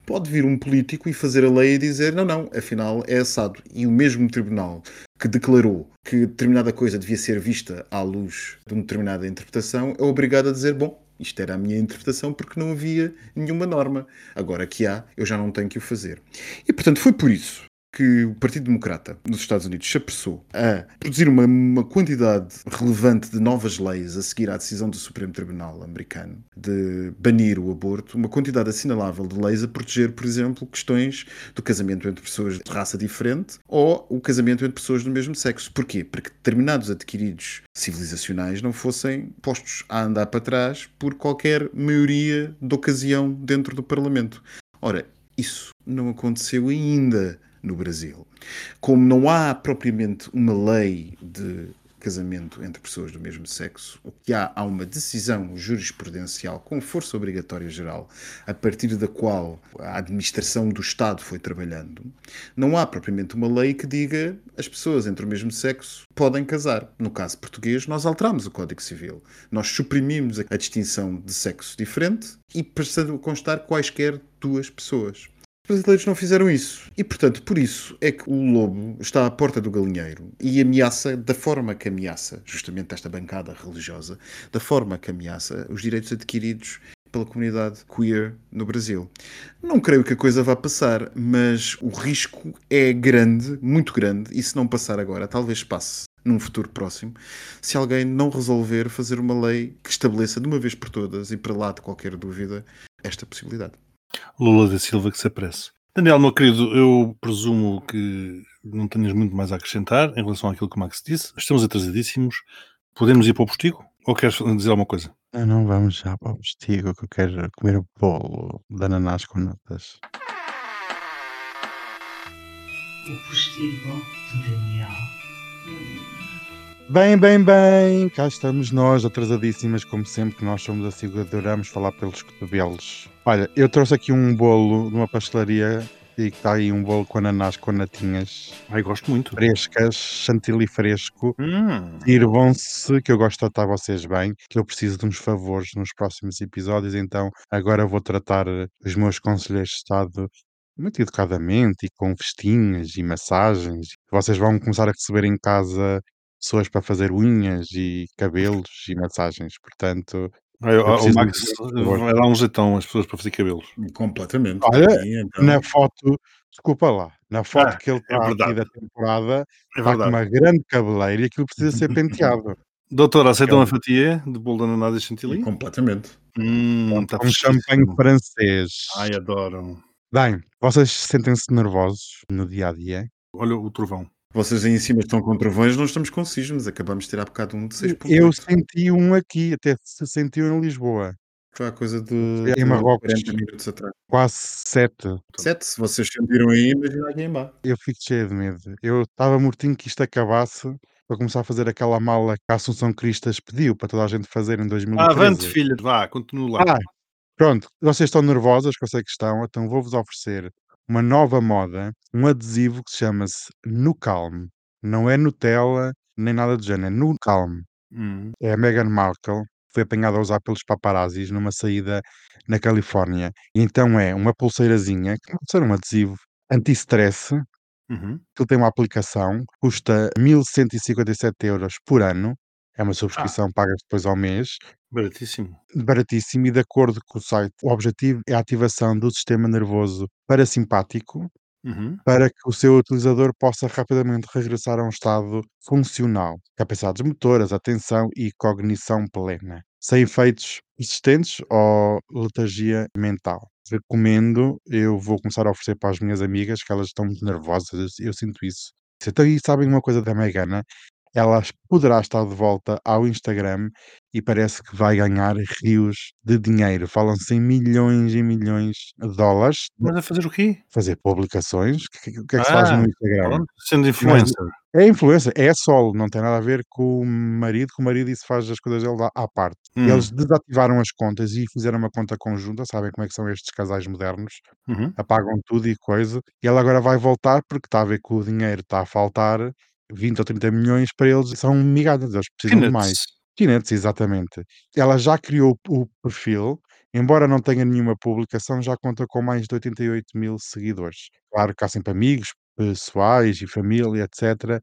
pode vir um político e fazer a lei e dizer não, não, afinal é assado. E o mesmo tribunal que declarou que determinada coisa devia ser vista à luz de uma determinada interpretação é obrigado a dizer, bom, isto era a minha interpretação porque não havia nenhuma norma. Agora que há, eu já não tenho que o fazer. E portanto foi por isso que o Partido Democrata nos Estados Unidos se apressou a produzir uma, uma, quantidade relevante de novas leis a seguir à decisão do Supremo Tribunal americano de banir o aborto, uma quantidade assinalável de leis a proteger, por exemplo, questões do casamento entre pessoas de raça diferente ou o casamento entre pessoas do mesmo sexo. Porquê? Para que determinados adquiridos civilizacionais não fossem postos a andar para trás por qualquer maioria de ocasião dentro do Parlamento. Ora, isso não aconteceu ainda no Brasil. Como não há propriamente uma lei de casamento entre pessoas do mesmo sexo, o que há há uma decisão jurisprudencial com força obrigatória geral, a partir da qual a administração do Estado foi trabalhando, não há propriamente uma lei que diga as pessoas entre o mesmo sexo podem casar. No caso português, nós alteramos o Código Civil. Nós suprimimos a distinção de sexo diferente e passando a constar quaisquer duas pessoas. Os brasileiros não fizeram isso. E, portanto, por isso é que o lobo está à porta do galinheiro e ameaça, da forma que ameaça, justamente esta bancada religiosa, da forma que ameaça os direitos adquiridos pela comunidade queer no Brasil. Não creio que a coisa vá passar, mas o risco é grande, muito grande, e se não passar agora, talvez passe num futuro próximo, se alguém não resolver fazer uma lei que estabeleça de uma vez por todas e para lá de qualquer dúvida esta possibilidade. Lula da Silva que se apresse. Daniel, meu querido, eu presumo que não tenhas muito mais a acrescentar em relação àquilo que o Max disse. Estamos atrasadíssimos. Podemos ir para o postigo? Ou queres dizer alguma coisa? Não, não, vamos já para o postigo que eu quero comer o bolo de ananás com notas. O postigo de Daniel. Bem, bem, bem, cá estamos nós, atrasadíssimas, como sempre, que nós somos assim que adoramos falar pelos cotovelos. Olha, eu trouxe aqui um bolo de uma pastelaria e que está aí um bolo com ananás com natinhas Ai, gosto muito. frescas, chantilly fresco. Hum. Sirvam-se, que eu gosto de tratar vocês bem, que eu preciso de uns favores nos próximos episódios, então agora vou tratar os meus conselheiros de Estado muito educadamente e com festinhas e massagens. Vocês vão começar a receber em casa pessoas para fazer unhas e cabelos e massagens, portanto, Ai, eu o- o preciso Max vai dar um jeitão às pessoas para fazer cabelos. Completamente. Olha, Sim, então. Na foto, desculpa lá, na foto Ah, que ele é está aqui verdade. da temporada, É está com uma grande cabeleira e aquilo precisa ser penteado. Doutor, aceita É um- uma fatia de bolo de ananás e chantilly? Completamente. Hum, está um champanhe francês. Ai, adoro. Bem, vocês sentem-se nervosos no dia a dia? Olha o trovão. Vocês aí em cima estão com trovões, nós estamos com sismos. Acabamos de ter há bocado um de 6.8. Eu senti um aqui, até se sentiu em Lisboa. Foi a coisa de Em Marrocos. 40 minutos atrás. Quase sete. Sete, se vocês sentiram aí, imagina aqui em. Eu fico cheio de medo. Eu estava mortinho que isto acabasse para começar a fazer aquela mala que a Assunção Cristas pediu para toda a gente fazer em 2013. Avante, filha, vá, continua lá. Ah, pronto, vocês estão nervosas, que eu sei que estão, então vou-vos oferecer uma nova moda, um adesivo que se chama-se No Calm. Não é Nutella, nem nada do género, é No Calm. Hum. É a Meghan Markle, foi apanhada a usar pelos paparazzis numa saída na Califórnia. E então é uma pulseirazinha, que pode ser um adesivo anti-stress, Uhum. Tem uma aplicação, custa 1157 euros por ano. É uma subscrição paga depois ao mês. Baratíssimo. Baratíssimo e de acordo com o site, o objetivo é a ativação do sistema nervoso parasimpático Uhum. para que o seu utilizador possa rapidamente regressar a um estado funcional, capacidades motoras, atenção e cognição plena, sem efeitos persistentes ou letargia mental. Recomendo, eu vou começar a oferecer para as minhas amigas, que elas estão muito nervosas, eu sinto isso. Então, e sabem uma coisa da Megana? Ela poderá estar de volta ao Instagram e parece que vai ganhar rios de dinheiro. Falam-se em milhões e milhões de dólares. Mas a fazer o quê? Fazer publicações. O que, que- que é que se faz Ah, no Instagram? Pronto, sendo influencer. É influência, é solo, não tem nada a ver com o marido, que o marido isso faz as coisas dele à parte. Hum. Eles desativaram as contas e fizeram uma conta conjunta, sabem como é que são estes casais modernos, Uhum. apagam tudo e coisa, e ela agora vai voltar porque está a ver que o dinheiro está a faltar 20 ou 30 milhões para eles, são migalhas, eles precisam de mais. Peanuts, exatamente. Ela já criou o perfil, embora não tenha nenhuma publicação, já conta com mais de 88 mil seguidores. Claro que há sempre amigos, pessoais e família, etc.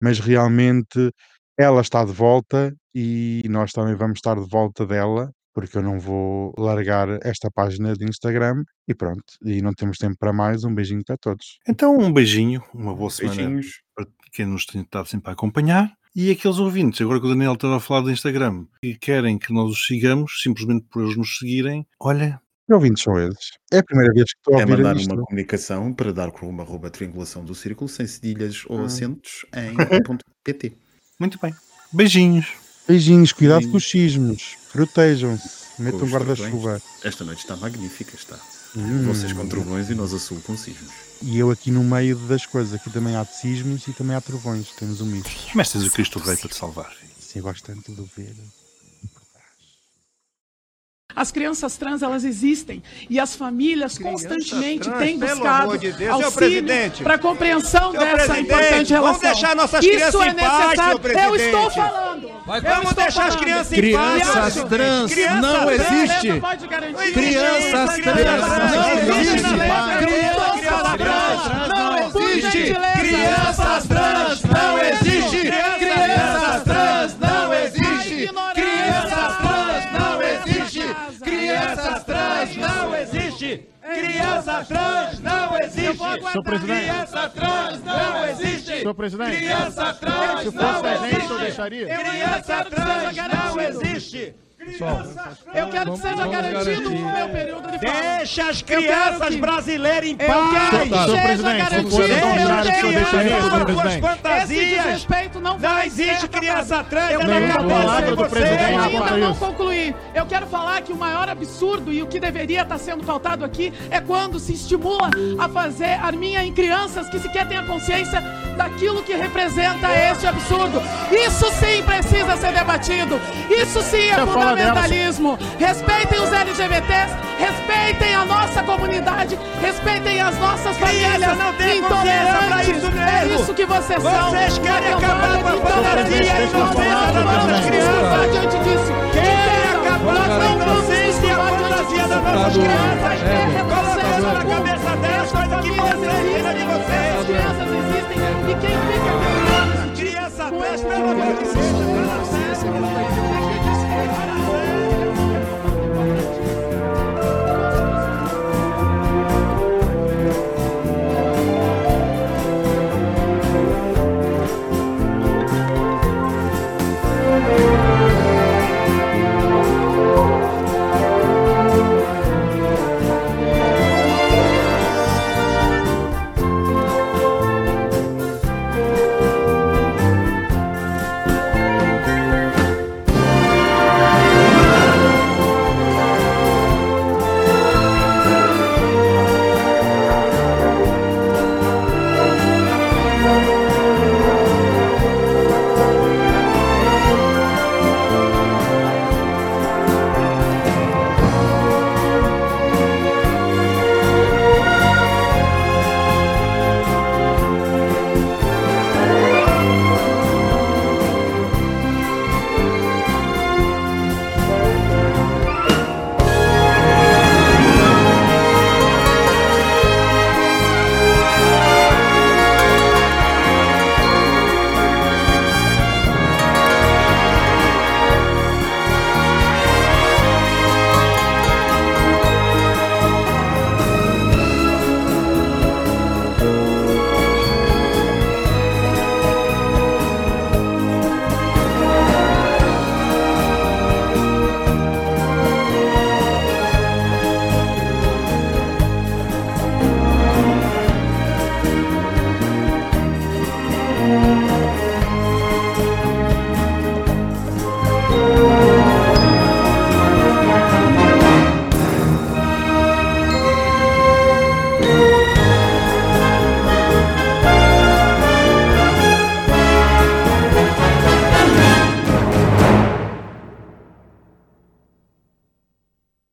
Mas realmente ela está de volta e nós também vamos estar de volta dela, porque eu não vou largar esta página de Instagram e pronto. E não temos tempo para mais. Um beijinho para todos. Então, um beijinho, uma boa semana Beijinhos. para quem nos tem estado sempre a acompanhar. E aqueles ouvintes, agora que o Daniel estava a falar do Instagram, e querem que nós os sigamos, simplesmente por eles nos seguirem, olha, Que ouvintes são esses? É a primeira vez que estou a É ouvir mandar isto. uma comunicação para dar com uma arroba triangulação do círculo sem cedilhas ou Ah. acentos em ponto .pt. muito bem. Beijinhos. Beijinhos, cuidado com Beijinhos. os sismos. Protejam-se. Metam os guarda-chuva. Esta noite está magnífica, está. Hum. Vocês com trovões e nós a sul com sismos. E eu aqui no meio das coisas. Aqui também há de sismos e também há trovões. Temos um misto. Mas tens o Cristo Rei para te salvar. Sim, eu gosto tanto de ver. As crianças trans, elas existem e as famílias constantemente trans, têm buscado de Deus. Auxílio para a compreensão Senhor dessa importante relação. vamos deixar nossas Isso crianças é em paz, necessário. senhor Eu presidente. estou falando. Eu Vamos estou deixar as falando. crianças em paz. Crianças trans não Criança trans. existe. Crianças trans não existe. Crianças trans não existe. Crianças trans não existe. Criança trans não existe. Senhor presidente. Criança trans não existe. Senhor presidente. Criança trans Se fosse não a gente, eu existe. deixaria. Criança trans não existe. Eu quero que seja garantido o meu período de fala. Deixa as crianças que- brasileiras em Eu quero paz. que seja garantido. Deixa Eu as tenho crianças razão. com suas Esse fantasias. desrespeito não Não vai existe ser criança trans, Eu na falar- cabeça de vocês. Eu ainda não concluí. Eu quero falar que o maior absurdo e o que deveria estar sendo pautado aqui é quando se estimula a fazer arminha em crianças que sequer têm a consciência daquilo que representa este absurdo. Isso sim precisa ser debatido. Isso sim é fundamentalismo. Respeitem os LGBTs, respeitem a nossa comunidade, respeitem as nossas famílias não tem intolerantes. isso É mesmo. isso que vocês são. Vocês querem acabar com a fantasia e a inocência das nossas crianças. diante disso. Querem acabar com a nossas crianças. Coloca isso na cabeça delas, coisa que vocês tira de vocês. As crianças existem. E quem fica com pelo Criança, peste, pelo amor de Deus.